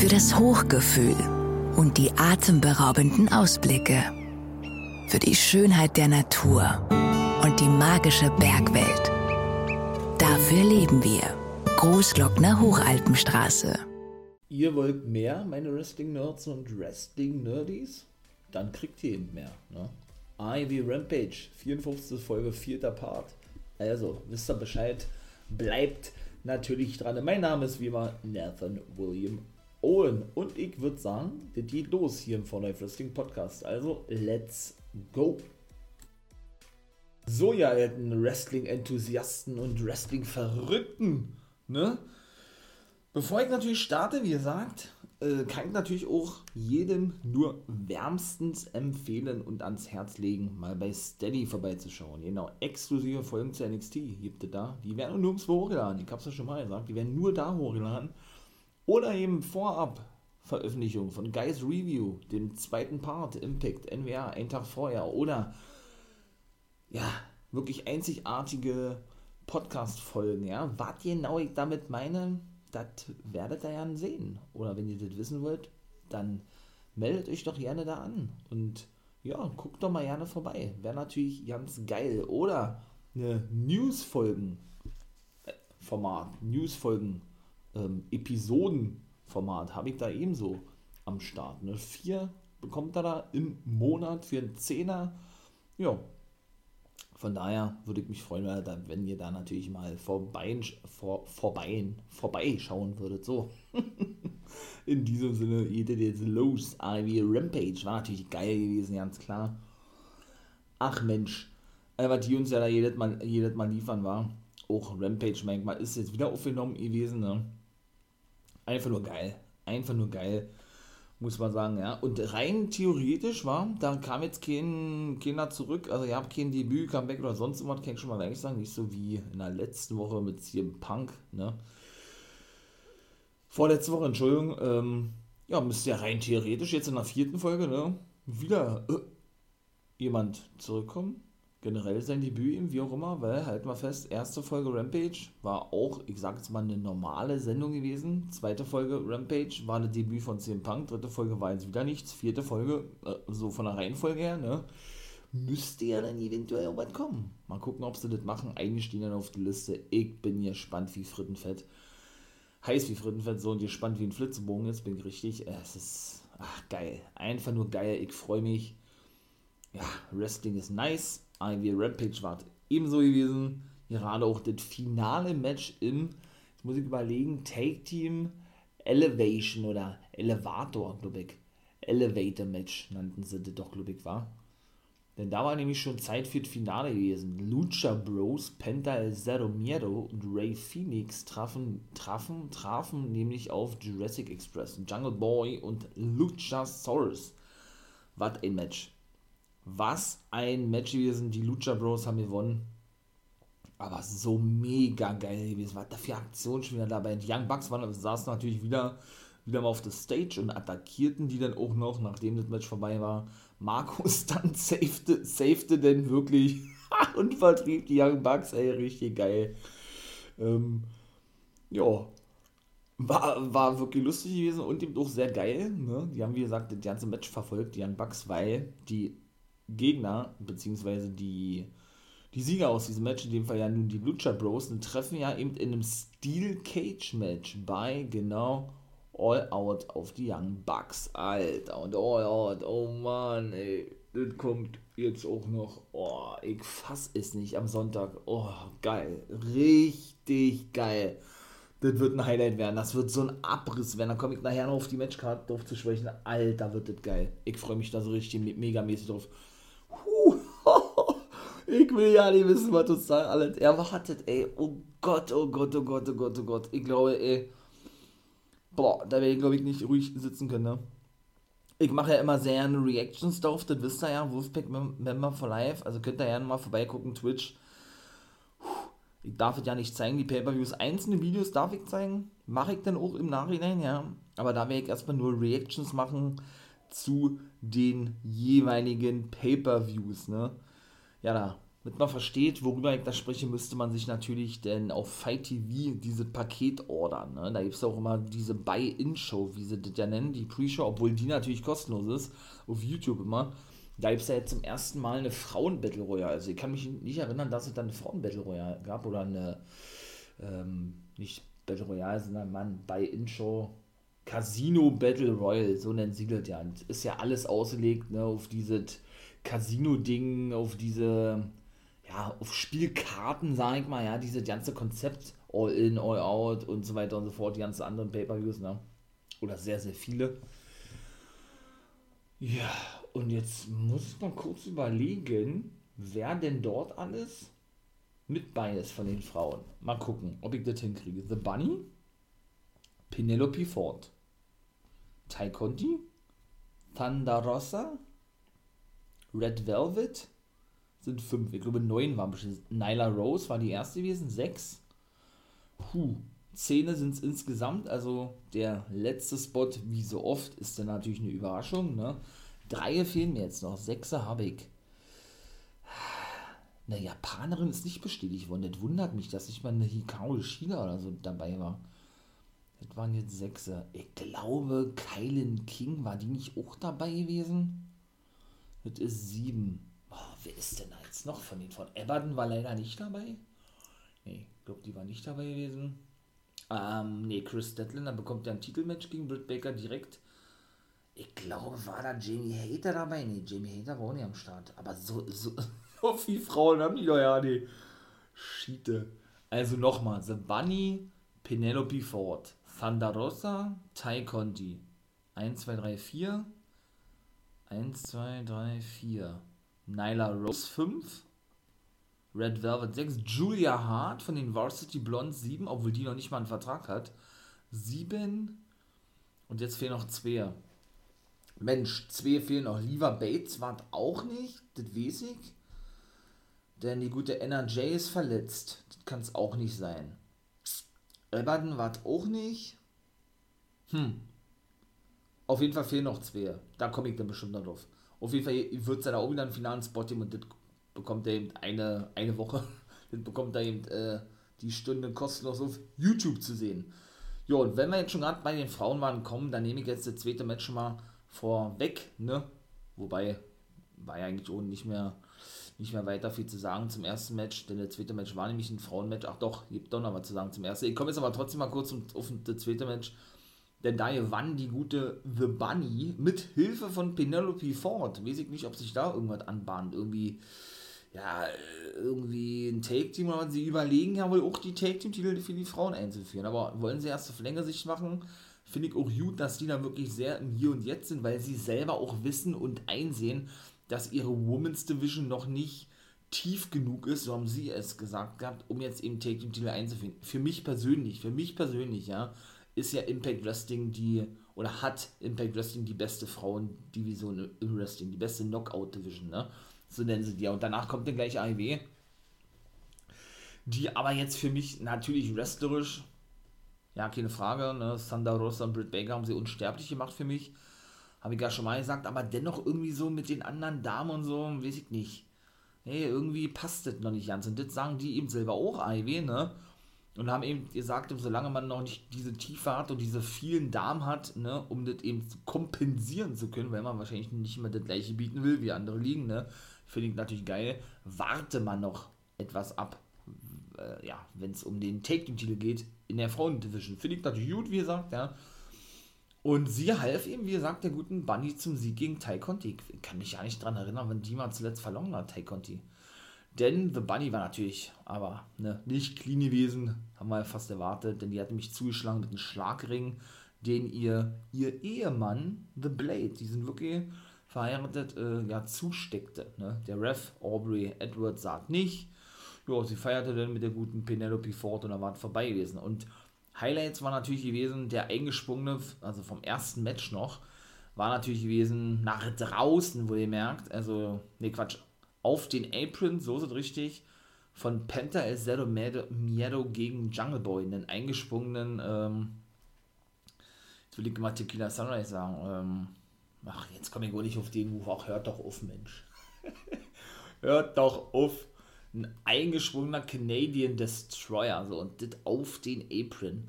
Für das Hochgefühl und die atemberaubenden Ausblicke. Für die Schönheit der Natur und die magische Bergwelt. Dafür leben wir. Großglockner Hochalpenstraße. Ihr wollt mehr, meine Wrestling-Nerds und Wrestling-Nerdies? Dann kriegt ihr eben mehr. Ne? Ivy Rampage, 54. Folge, vierter Part. Also, wisst ihr Bescheid, bleibt natürlich dran. Mein Name ist wie immer Nathan William Owen und ich würde sagen, das geht los hier im Life Wrestling Podcast. Also, let's go! So, ja, alten Wrestling-Enthusiasten und Wrestling-Verrückten, ne? Bevor ich natürlich starte, wie gesagt, äh, kann ich natürlich auch jedem nur wärmstens empfehlen und ans Herz legen, mal bei Steady vorbeizuschauen. Genau, exklusive Folgen zu NXT gibt es da. Die werden nirgendwo hochgeladen. Ich hab's ja schon mal gesagt. Die werden nur da hochgeladen. Oder eben vorab Veröffentlichung von Guys Review, dem zweiten Part, Impact, NWA, einen Tag vorher. Oder, ja, wirklich einzigartige Podcast-Folgen, ja. Was genau ich damit meine, das werdet ihr ja sehen. Oder wenn ihr das wissen wollt, dann meldet euch doch gerne da an. Und ja, guckt doch mal gerne vorbei. Wäre natürlich ganz geil. Oder eine News-Folgen-Format, News-Folgen, ähm, Episoden-Format habe ich da ebenso am Start. Ne? Vier bekommt ihr da im Monat für einen Zehner. Ja, von daher würde ich mich freuen, wenn ihr da natürlich mal vorbei, vor, vorbei, vorbeischauen würdet. So. In diesem Sinne, jeder jetzt los. Ivy Rampage war natürlich geil gewesen, ganz klar. Ach Mensch, was die uns ja da jedes Mal, jedes Mal liefern war. Auch Rampage manchmal ist jetzt wieder aufgenommen gewesen. Ne? Einfach nur geil. Einfach nur geil muss man sagen, ja. Und rein theoretisch war, da kam jetzt kein, keiner zurück, also ihr habt kein Debüt, Comeback oder sonst irgendwas, kann ich schon mal eigentlich sagen, nicht so wie in der letzten Woche mit CM Punk, ne. Vorletzte Woche, Entschuldigung, ähm, ja, müsste ja rein theoretisch jetzt in der vierten Folge, ne, wieder äh, jemand zurückkommen generell sein Debüt ihm, wie auch immer, weil, halten wir fest, erste Folge Rampage war auch, ich sag jetzt mal, eine normale Sendung gewesen. Zweite Folge Rampage war eine Debüt von CM Punk, dritte Folge war jetzt wieder nichts, vierte Folge, äh, so von der Reihenfolge her, ne? Müsste ja dann eventuell auch was kommen. Mal gucken, ob sie das machen. Eigentlich stehen dann auf der Liste. Ich bin gespannt wie Frittenfett. Heiß wie Frittenfett, so und gespannt wie ein Flitzebogen. Jetzt bin ich richtig. Es ist ach, geil. Einfach nur geil. Ich freue mich. Ja, Wrestling ist nice AEW Rampage war ebenso gewesen. Gerade auch das finale Match im, jetzt muss ich überlegen, Take Team Elevation oder Elevator, glaube ich. Elevator Match nannten sie das doch, glaube ich, war. Denn da war nämlich schon Zeit für das Finale gewesen. Lucha Bros, Penta El Zero Miedo und Ray Phoenix trafen, trafen, trafen nämlich auf Jurassic Express, Jungle Boy und Luchasaurus. Was ein Match. Was ein Match gewesen. Die Lucha Bros haben gewonnen. Aber so mega geil gewesen. Was da für Aktionen schon wieder dabei. Die Young Bucks waren, saßen natürlich wieder, wieder mal auf der Stage und attackierten die dann auch noch, nachdem das Match vorbei war. Markus dann safete, safete denn wirklich und vertrieb die Young Bucks. Ey, richtig geil. Ähm, ja, war, war wirklich lustig gewesen und eben auch sehr geil. Ne? Die haben, wie gesagt, das ganze Match verfolgt, die Young Bucks, weil die Gegner, beziehungsweise die, die Sieger aus diesem Match, in dem Fall ja nun die Lucha Bros, treffen ja eben in einem Steel Cage Match bei genau All Out auf die Young Bucks. Alter, und All Out, oh Mann, ey, das kommt jetzt auch noch, oh, ich fass es nicht am Sonntag. Oh, geil, richtig geil. Das wird ein Highlight werden. Das wird so ein Abriss werden. Da komme ich nachher noch auf die Matchcard drauf zu sprechen. Alter, wird das geil. Ich freue mich da so richtig megamäßig drauf. Ich will ja nicht wissen, was uns da alles erwartet, ey. Oh Gott, oh Gott, oh Gott, oh Gott, oh Gott. Ich glaube, ey. Boah, da werde ich, glaube ich, nicht ruhig sitzen können, ne? Ich mache ja immer sehr eine Reactions drauf, das wisst ihr ja, Wolfpack Member for Life. Also könnt ihr gerne mal vorbeigucken, Twitch. Ich darf es ja nicht zeigen, die Pay-Per-Views. Einzelne Videos darf ich zeigen. Mache ich dann auch im Nachhinein, ja. Aber da werde ich erstmal nur Reactions machen zu den jeweiligen Pay-Per-Views, ne? Ja, da damit man versteht, worüber ich da spreche, müsste man sich natürlich denn auf Fight TV dieses Paket ordern. Ne? Da gibt es auch immer diese Buy-In-Show, wie sie das ja nennen, die Pre-Show, obwohl die natürlich kostenlos ist, auf YouTube immer. Da gibt es ja jetzt zum ersten Mal eine Frauen-Battle Royale. Also ich kann mich nicht erinnern, dass es dann eine Frauen-Battle Royale gab oder eine, ähm, nicht Battle Royale, sondern man Buy-In-Show Casino Battle Royale, so nennt sie das ja. Und ist ja alles ausgelegt ne, auf dieses Casino-Ding, auf diese ja, auf Spielkarten, sag ich mal, ja, dieses ganze Konzept, All in, All out und so weiter und so fort, die ganzen anderen Pay-Per-Views, ne? Oder sehr, sehr viele. Ja, und jetzt muss mal kurz überlegen, wer denn dort alles mit bei ist von den Frauen. Mal gucken, ob ich das hinkriege. The Bunny, Penelope Ford, Ty Conti, Thunder Rosa, Red Velvet, sind fünf. Ich glaube, neun waren bestimmt. Nyla Rose war die erste gewesen, sechs. Puh, Zähne sind es insgesamt. Also der letzte Spot, wie so oft, ist dann natürlich eine Überraschung. Ne? Drei fehlen mir jetzt noch, sechse habe ich. Eine Japanerin ist nicht bestätigt worden. Das wundert mich, dass nicht mal eine Hikaru China oder so dabei war. Das waren jetzt sechse. Ich glaube, Kylan King war die nicht auch dabei gewesen? Das ist sieben. Wer ist denn da jetzt noch von den von Everton war leider nicht dabei? Nee, ich glaube, die war nicht dabei gewesen. Ähm, nee, Chris Detliner bekommt ja ein Titelmatch gegen Britt Baker direkt. Ich glaube, war da Jamie Hater dabei? Nee, Jamie Hater war auch nicht am Start. Aber so, so, so viele Frauen haben die doch ja nee. Schiete. Also nochmal, The Bunny, Penelope Ford, Thunder Rosa, Ty Conti. 1, 2, 3, 4. 1, 2, 3, 4. Nyla Rose 5, Red Velvet 6, Julia Hart von den Varsity Blondes 7, obwohl die noch nicht mal einen Vertrag hat. 7 und jetzt fehlen noch zwei. Mensch, zwei fehlen noch. Liva Bates war auch nicht, das weiß ich. Denn die gute NRJ ist verletzt. Das kann es auch nicht sein. Everton war auch nicht. Hm. Auf jeden Fall fehlen noch zwei. Da komme ich dann bestimmt noch drauf. Auf jeden Fall wird es dann auch wieder einen finalen Spot geben und das bekommt er eben eine, eine Woche. Das bekommt er eben äh, die Stunde kostenlos auf YouTube zu sehen. Ja, und wenn wir jetzt schon gerade bei den Frauenwahlen kommen, dann nehme ich jetzt das zweite Match schon mal vorweg, ne? Wobei war ja eigentlich auch nicht mehr, nicht mehr weiter viel zu sagen zum ersten Match, denn das zweite Match war nämlich ein Frauenmatch. Ach doch, gibt doch noch was zu sagen zum ersten. Ich komme jetzt aber trotzdem mal kurz auf das zweite Match denn da gewann die gute The Bunny mit Hilfe von Penelope Ford. Weiß ich nicht, ob sich da irgendwas anbahnt. Irgendwie, ja, irgendwie ein Take-Team oder was. Sie überlegen ja wohl auch die Take-Team-Titel für die Frauen einzuführen. Aber wollen sie erst auf längere Sicht machen? Finde ich auch gut, dass die da wirklich sehr im Hier und Jetzt sind, weil sie selber auch wissen und einsehen, dass ihre Women's Division noch nicht tief genug ist, so haben sie es gesagt gehabt, um jetzt eben Take-Team-Titel einzuführen. Für mich persönlich, für mich persönlich, ja, ist ja Impact Wrestling die, oder hat Impact Wrestling die beste Frauendivision im Wrestling, die beste Knockout Division, ne? So nennen sie die. Und danach kommt dann gleich AEW, die aber jetzt für mich natürlich wrestlerisch, ja, keine Frage, ne? Thunder Rosa und Britt Baker haben sie unsterblich gemacht für mich. Habe ich ja schon mal gesagt, aber dennoch irgendwie so mit den anderen Damen und so, weiß ich nicht. Hey, irgendwie passt das noch nicht ganz. Und das sagen die eben selber auch, AEW, ne? Und haben eben gesagt, solange man noch nicht diese Tiefe hat und diese vielen Damen hat, ne, um das eben kompensieren zu können, weil man wahrscheinlich nicht immer das gleiche bieten will wie andere Ligen, ne, finde ich natürlich geil, warte man noch etwas ab, äh, ja, wenn es um den Take-Titel geht in der Frauendivision. Finde ich natürlich gut, wie gesagt, ja. Und sie half eben, wie gesagt, der guten Bunny zum Sieg gegen Tai Conti. Ich kann mich ja nicht daran erinnern, wenn die mal zuletzt verloren hat, Tai Conti. Denn The Bunny war natürlich aber ne, nicht clean gewesen, haben wir ja fast erwartet, denn die hat nämlich zugeschlagen mit einem Schlagring, den ihr, ihr Ehemann, The Blade, die sind wirklich verheiratet, äh, ja, zusteckte. Ne? Der Ref Aubrey Edwards sagt nicht. Ja, sie feierte dann mit der guten Penelope Ford und da war es vorbei gewesen. Und Highlights war natürlich gewesen, der eingesprungene, also vom ersten Match noch, war natürlich gewesen nach draußen, wo ihr merkt, also, ne Quatsch, auf den Apron, so es richtig, von Penta El Zero Miedo gegen Jungle Boy, einen eingesprungenen, ähm, jetzt will ich mal Tequila Sunrise sagen, ähm, ach, jetzt komme ich wohl nicht auf den Move, auch hört doch auf, Mensch. hört doch auf. ein eingeschwungener Canadian Destroyer, so, und das auf den Apron.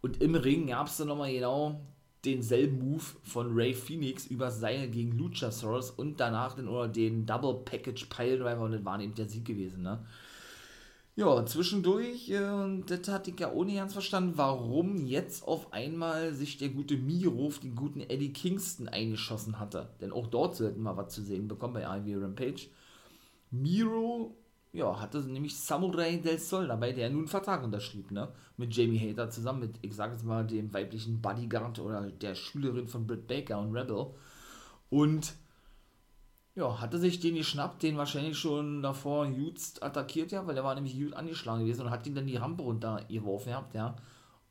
Und im Ring gab es dann nochmal genau denselben Move von Ray Phoenix über Seil gegen Luchasaurus und danach den, oder den Double Package Piledriver und das war eben der Sieg gewesen, ne? Ja, zwischendurch, äh, das hatte ich ja ohne ganz verstanden, warum jetzt auf einmal sich der gute Miro auf den guten Eddie Kingston eingeschossen hatte. Denn auch dort sollten wir was zu sehen bekommen bei Ivy Rampage. Miro, ja, hatte nämlich Samurai del Sol dabei, der nun einen Vertrag unterschrieb, ne? Mit Jamie Hater zusammen, mit, ich sag jetzt mal, dem weiblichen Bodyguard oder der Schülerin von Britt Baker und Rebel. Und ja, hatte sich den geschnappt, den wahrscheinlich schon davor Jutz attackiert, ja, weil der war nämlich Jut angeschlagen gewesen und hat ihn dann die Rampe runtergeworfen gehabt, ja,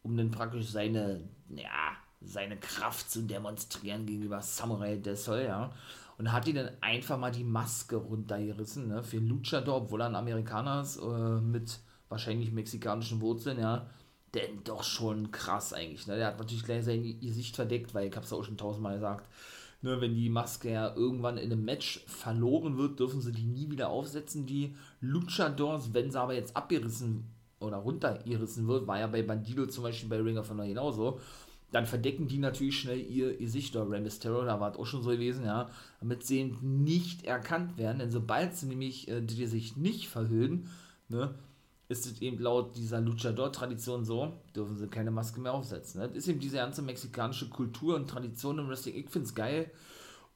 um dann praktisch seine, ja, seine Kraft zu demonstrieren gegenüber Samurai de Sol, ja. Und hat ihn dann einfach mal die Maske runtergerissen, ne, für Luchador, obwohl er ein Amerikaner ist, äh, mit wahrscheinlich mexikanischen Wurzeln, ja. Denn doch schon krass eigentlich, ne. Der hat natürlich gleich sein Gesicht verdeckt, weil ich hab's auch schon tausendmal gesagt, Ne, wenn die Maske ja irgendwann in einem Match verloren wird, dürfen sie die nie wieder aufsetzen, die Luchadors. Wenn sie aber jetzt abgerissen oder runtergerissen wird, war ja bei Bandido zum Beispiel bei Ring of Honor genauso, dann verdecken die natürlich schnell ihr Gesicht oder Rey Mysterio, da war es auch schon so gewesen, ja, damit sie eben nicht erkannt werden, denn sobald sie nämlich äh, die sich nicht verhüllen, ne, ist es eben laut dieser Luchador-Tradition so, dürfen sie keine Maske mehr aufsetzen. Das ist eben diese ganze mexikanische Kultur und Tradition im Wrestling. Ich finde es geil.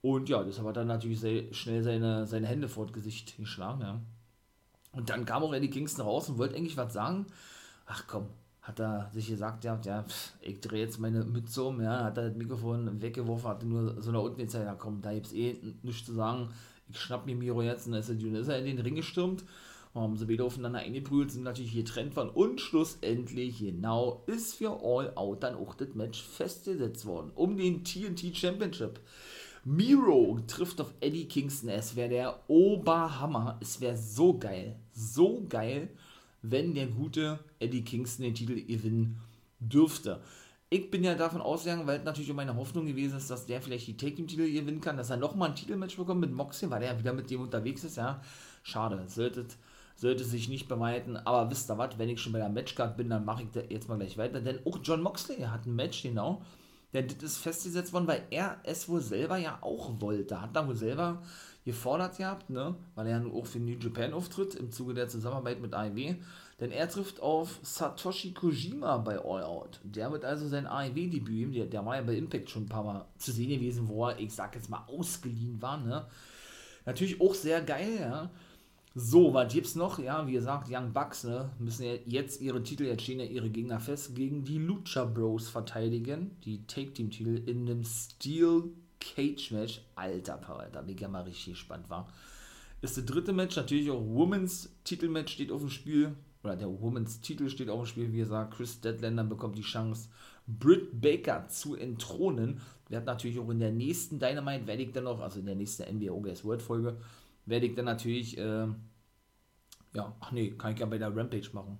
Und ja, das hat dann natürlich sehr schnell seine, seine Hände vor das Gesicht geschlagen, ja. Und dann kam auch Eddie Kingston raus und wollte eigentlich was sagen. Ach komm, hat er sich gesagt, ja, ja ich drehe jetzt meine Mütze um, ja, hat er das Mikrofon weggeworfen, hatte nur so nach unten gesagt, ja komm, da gibt es eh nichts zu sagen. Ich schnapp mir Miro jetzt und dann ist er, ist er in den Ring gestürmt haben sie wieder aufeinander eingeprügelt, sind natürlich getrennt worden und schlussendlich, genau, ist für All Out dann auch das Match festgesetzt worden. Um den TNT Championship. Miro trifft auf Eddie Kingston. Es wäre der Oberhammer. Es wäre so geil, so geil, wenn der gute Eddie Kingston den Titel gewinnen dürfte. Ich bin ja davon ausgegangen, weil natürlich meine Hoffnung gewesen ist, dass der vielleicht die Take Team Titel gewinnen kann, dass er nochmal ein Titelmatch bekommt mit Moxie, weil er ja wieder mit dem unterwegs ist, ja. Schade, solltet sollte sich nicht beweiten. Aber wisst ihr was, wenn ich schon bei der Matchcard bin, dann mache ich da jetzt mal gleich weiter. Denn auch John Moxley hat ein Match, genau. Denn das ist festgesetzt worden, weil er es wohl selber ja auch wollte. Hat da wohl selber gefordert gehabt, ne? Weil er ja auch für New Japan auftritt im Zuge der Zusammenarbeit mit AEW. Denn er trifft auf Satoshi Kojima bei All Out. Der wird also sein AEW-Debüt, der, der war ja bei Impact schon ein paar Mal zu sehen gewesen, wo er, ich sag jetzt mal, ausgeliehen war, ne? Natürlich auch sehr geil, ja. So, was gibt's noch? Ja, wie gesagt, Young Bucks ne, müssen ja jetzt ihre Titel, jetzt stehen ja ihre Gegner fest, gegen die Lucha Bros verteidigen. Die Take-Team-Titel in einem Steel Cage Match. Alter ich ja mal richtig gespannt war. Ist das dritte Match, natürlich auch Women's Titelmatch steht auf dem Spiel. Oder der Women's Titel steht auf dem Spiel, wie gesagt. Chris Deadlander bekommt die Chance, Britt Baker zu entthronen. Wir hatten natürlich auch in der nächsten Dynamite, werde ich dann noch, also in der nächsten NBA OGS World Folge, werde ich dann natürlich, äh, ja, ach nee, kann ich ja bei der Rampage machen.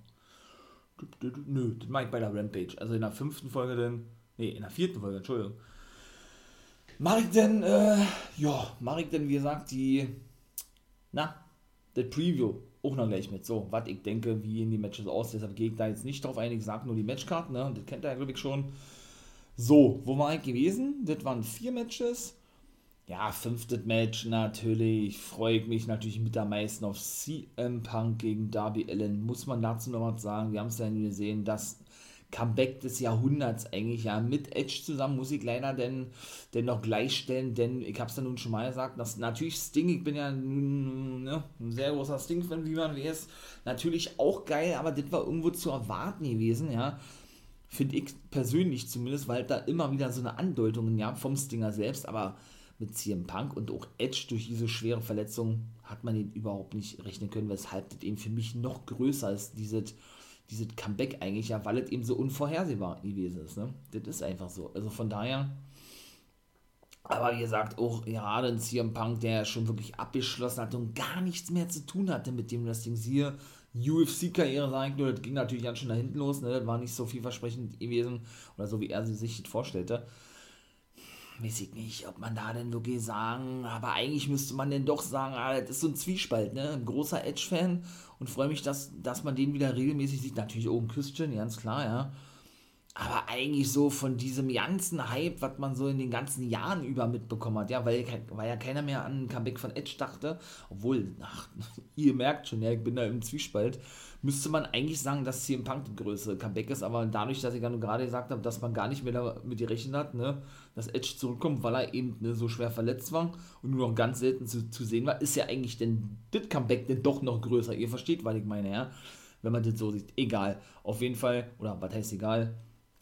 Nö, das mache ich bei der Rampage. Also in der fünften Folge dann, nee, in der vierten Folge, Entschuldigung. Mache ich denn, äh, ja, mache ich denn, wie gesagt, die, na, das Preview auch noch gleich mit. So, was ich denke, wie in die Matches aus. Deshalb gehe ich da jetzt nicht drauf ein. Ich sage nur die Matchkarten, ne? Das kennt ihr ja, glaube ich, schon. So, wo war ich gewesen? Das waren vier Matches. Ja, fünftes Match natürlich. Freue ich mich natürlich mit am meisten auf CM Punk gegen Darby Allen. Muss man dazu noch was sagen? Wir haben es ja gesehen, das Comeback des Jahrhunderts eigentlich, ja, mit Edge zusammen muss ich leider denn, denn noch gleichstellen, denn ich habe es ja nun schon mal gesagt, dass natürlich Sting, ich bin ja ne, ein sehr großer Sting-Fan, wie man weiß, natürlich auch geil, aber das war irgendwo zu erwarten gewesen, ja, finde ich persönlich zumindest, weil da immer wieder so eine Andeutung, ja, vom Stinger selbst, aber mit CM Punk und auch Edge durch diese schwere Verletzung hat man ihn überhaupt nicht rechnen können, weshalb das eben für mich noch größer ist, dieses, dieses Comeback eigentlich, ja, weil es eben so unvorhersehbar gewesen ist. Ne? Das ist einfach so. Also von daher, aber wie gesagt, auch gerade ein CM Punk, der schon wirklich abgeschlossen hat und gar nichts mehr zu tun hatte mit dem Wrestling. Siehe UFC-Karriere, sage ich nur, das ging natürlich ganz schön nach hinten los, ne? das war nicht so vielversprechend gewesen oder so, wie er sich das vorstellte weiß ich nicht, ob man da denn wirklich sagen, aber eigentlich müsste man denn doch sagen, ah, das ist so ein Zwiespalt, ne? Ein großer Edge-Fan und freue mich, dass, dass man den wieder regelmäßig sieht. Natürlich ein Christian, ganz klar, ja. Aber eigentlich so von diesem ganzen Hype, was man so in den ganzen Jahren über mitbekommen hat, ja, weil, weil ja keiner mehr an ein Comeback von Edge dachte, obwohl, ach, ihr merkt schon, ja, ich bin da im Zwiespalt müsste man eigentlich sagen, dass CM Punk das größere Comeback ist, aber dadurch, dass ich gerade gesagt habe, dass man gar nicht mehr damit gerechnet hat, ne, dass Edge zurückkommt, weil er eben ne, so schwer verletzt war und nur noch ganz selten zu, zu sehen war, ist ja eigentlich denn das Comeback denn doch noch größer. Ihr versteht, was ich meine, ja? Wenn man das so sieht. Egal. Auf jeden Fall, oder was heißt egal?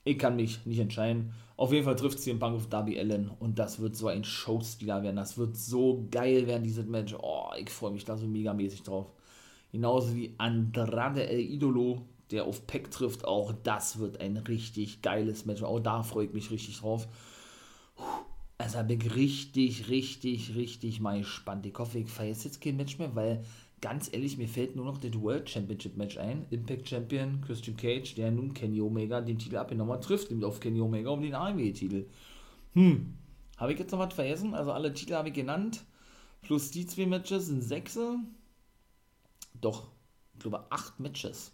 Ich kann mich nicht entscheiden. Auf jeden Fall trifft CM Punk auf Darby Allen und das wird so ein Showstealer werden. Das wird so geil werden, dieses Match. Oh, ich freue mich da so megamäßig drauf. Genauso wie Andrade El Idolo, der auf Peck trifft. Auch das wird ein richtig geiles Match. Auch da freue ich mich richtig drauf. Also bin ich richtig, richtig, richtig mal gespannt. Ich hoffe, ich feiere jetzt kein Match mehr, weil ganz ehrlich, mir fällt nur noch das World Championship Match ein. Impact Champion Christian Cage, der nun Kenny Omega den Titel abgenommen hat, trifft nämlich auf Kenny Omega um den AEW-Titel. Hm, habe ich jetzt noch was vergessen? Also alle Titel habe ich genannt. Plus die zwei Matches sind sechse doch, ich glaube, acht Matches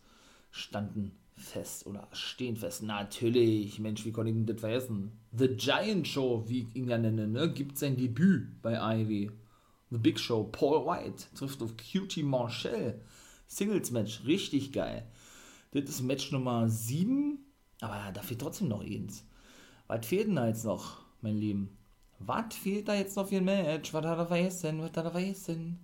standen fest oder stehen fest. Natürlich, Mensch, wie konnte ich denn das vergessen? The Giant Show, wie ich ihn ja nenne, ne, gibt sein Debüt bei Ivy. The Big Show, Paul White trifft auf Cutie Marshall. Singles Match, richtig geil. Das ist Match Nummer 7, aber da fehlt trotzdem noch eins. Was fehlt denn da jetzt noch, mein Lieben? Was fehlt da jetzt noch für ein Match? Was hat er vergessen? Was hat er vergessen?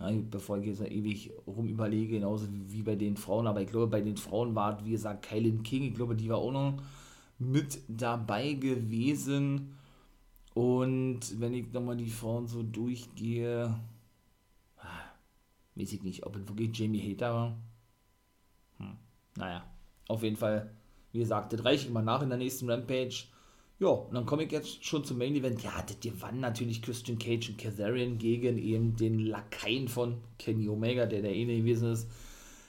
Ja, bevor ich jetzt ewig rum überlege, genauso wie bei den Frauen, aber ich glaube, bei den Frauen war, wie gesagt, Kylie King, ich glaube, die war auch noch mit dabei gewesen. Und wenn ich nochmal die Frauen so durchgehe, ah, weiß ich nicht, ob es wirklich Jamie Hater war. Hm, naja, auf jeden Fall, wie gesagt, das reiche ich mal nach in der nächsten Rampage. Ja, und dann komme ich jetzt schon zum Main Event. Ja, das gewann natürlich Christian Cage und Kazarian gegen eben den Lakaien von Kenny Omega, der der eine gewesen ist,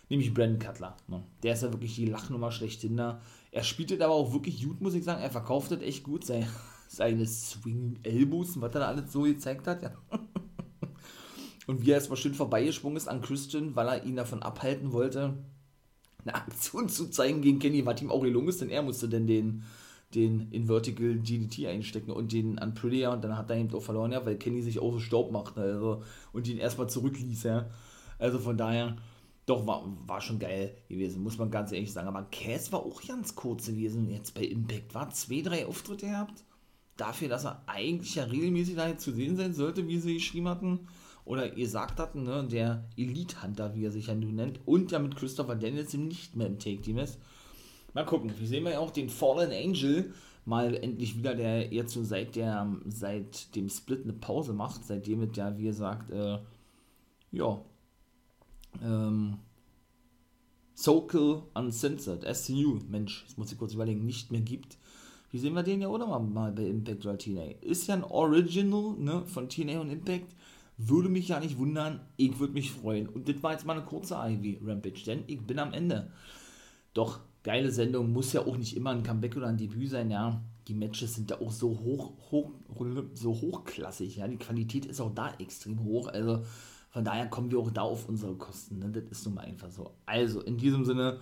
nämlich Brandon Cutler. Ne? Der ist ja wirklich die Lachnummer schlechthin da. Er spielt das aber auch wirklich gut, muss ich sagen. Er verkauft das echt gut. Seine, seine Swing Elbows und was er da alles so gezeigt hat. Ja. Und wie er erstmal schön vorbeigesprungen ist an Christian, weil er ihn davon abhalten wollte, eine Aktion zu zeigen gegen Kenny, was ihm auch gelungen ist, denn er musste denn den den in Vertical DDT einstecken und den an Prettier und dann hat er eben auch verloren, ja, weil Kenny sich auch so Staub macht, also und ihn erstmal zurückließ, ja. Also von daher, doch, war, war schon geil gewesen, muss man ganz ehrlich sagen. Aber Cass war auch ganz kurz gewesen, jetzt bei Impact, war zwei, drei Auftritte gehabt. Dafür, dass er eigentlich ja regelmäßig da zu sehen sein sollte, wie sie geschrieben hatten. Oder ihr sagt hatten, ne, der Elite Hunter, wie er sich ja nun nennt. Und ja mit Christopher Danielson nicht mehr im Take-Team ist. Mal gucken. Wir sehen ja auch den Fallen Angel mal endlich wieder, der jetzt so seit, der, seit dem Split eine Pause macht, seitdem es ja, wie gesagt, äh, ja, ähm, Soul Uncensored, SCU, Mensch, das muss ich kurz überlegen, nicht mehr gibt. Wie sehen wir den ja oder mal, bei Impact oder TNA? Ist ja ein Original ne, von TNA und Impact. Würde mich ja nicht wundern, ich würde mich freuen. Und das war jetzt mal eine kurze Ivy Rampage, denn ich bin am Ende. Doch geile Sendung, muss ja auch nicht immer ein Comeback oder ein Debüt sein, ja. Die Matches sind ja auch so hoch, hoch, so hochklassig, ja. Die Qualität ist auch da extrem hoch, also von daher kommen wir auch da auf unsere Kosten, ne? Das ist nun mal einfach so. Also, in diesem Sinne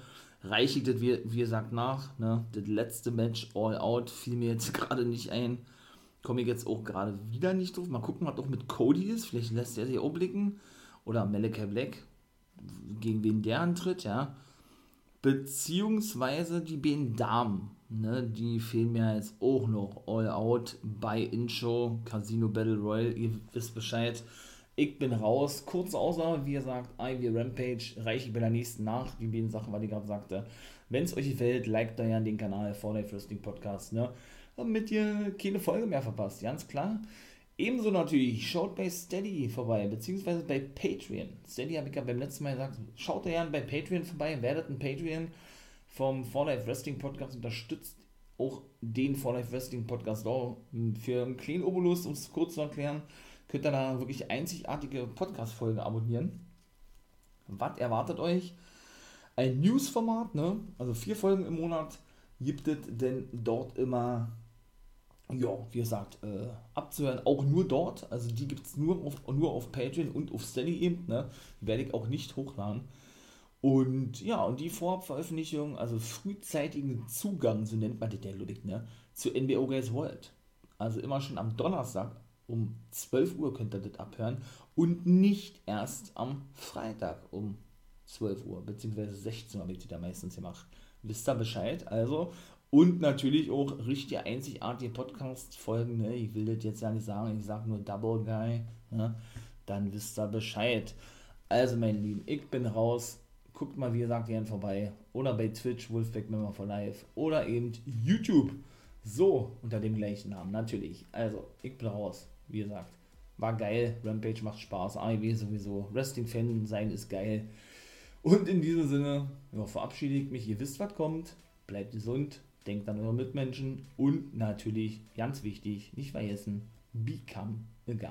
reiche ich das, wie, wie gesagt, nach, ne? Das letzte Match, All Out, fiel mir jetzt gerade nicht ein. Komme ich jetzt auch gerade wieder nicht drauf. Mal gucken, was auch mit Cody ist. Vielleicht lässt er sich auch blicken. Oder Malachi Black, gegen wen der antritt, ja beziehungsweise die beiden Damen, ne, die fehlen mir jetzt auch noch all out bei Incho, Casino Battle Royale, ihr wisst Bescheid. Ich bin raus. Kurze Aussage, wie gesagt, Ivy Rampage reiche ich bei der nächsten nach. Die beiden Sachen, was ich gerade sagte. Wenn es euch gefällt, liked euch an den Kanal Fortnite Wrestling Podcast, ne? Damit ihr keine Folge mehr verpasst, ganz klar. Ebenso natürlich, schaut bei Steady vorbei, beziehungsweise bei Patreon. Steady habe ich ja beim letzten Mal gesagt, schaut da gerne bei Patreon vorbei, werdet ein Patreon vom For Life Wrestling Podcast, unterstützt auch den For Life Wrestling Podcast auch. Für einen kleinen Obolus, um es kurz zu erklären, könnt ihr da wirklich einzigartige Podcast-Folgen abonnieren. Was erwartet euch? Ein News-Format, ne? also vier Folgen im Monat gibt es denn dort immer, ja, wie gesagt, äh, abzuhören, auch nur dort. Also die gibt es nur auf, nur auf Patreon und auf Steady eben, ne? Werde ich auch nicht hochladen. Und ja, und die Vorabveröffentlichung, also frühzeitigen Zugang, so nennt man das der Ludwig, ne? Zu NBO Guys World. Also immer schon am Donnerstag um 12 Uhr könnt ihr das abhören und nicht erst am Freitag um 12 Uhr, beziehungsweise 16 Uhr wird die da meistens gemacht. Wisst ihr Bescheid? Also, und natürlich auch richtig einzigartige Podcast-Folgen, ne? ich will das jetzt ja nicht sagen, ich sage nur Double Guy, ne? dann wisst ihr Bescheid. Also, mein Lieben, ich bin raus. Guckt mal, wie gesagt, gerne vorbei. Oder bei Twitch, Wolfpack Member for Life. Oder eben YouTube. So, unter dem gleichen Namen, natürlich. Also, ich bin raus. Wie gesagt, war geil. Rampage macht Spaß. AEW sowieso. Wrestling-Fan sein ist geil. Und in diesem Sinne, ja, verabschiede ich mich. Ihr wisst, was kommt. Bleibt gesund. Denkt an eure Mitmenschen. Und natürlich, ganz wichtig, nicht vergessen, become guy.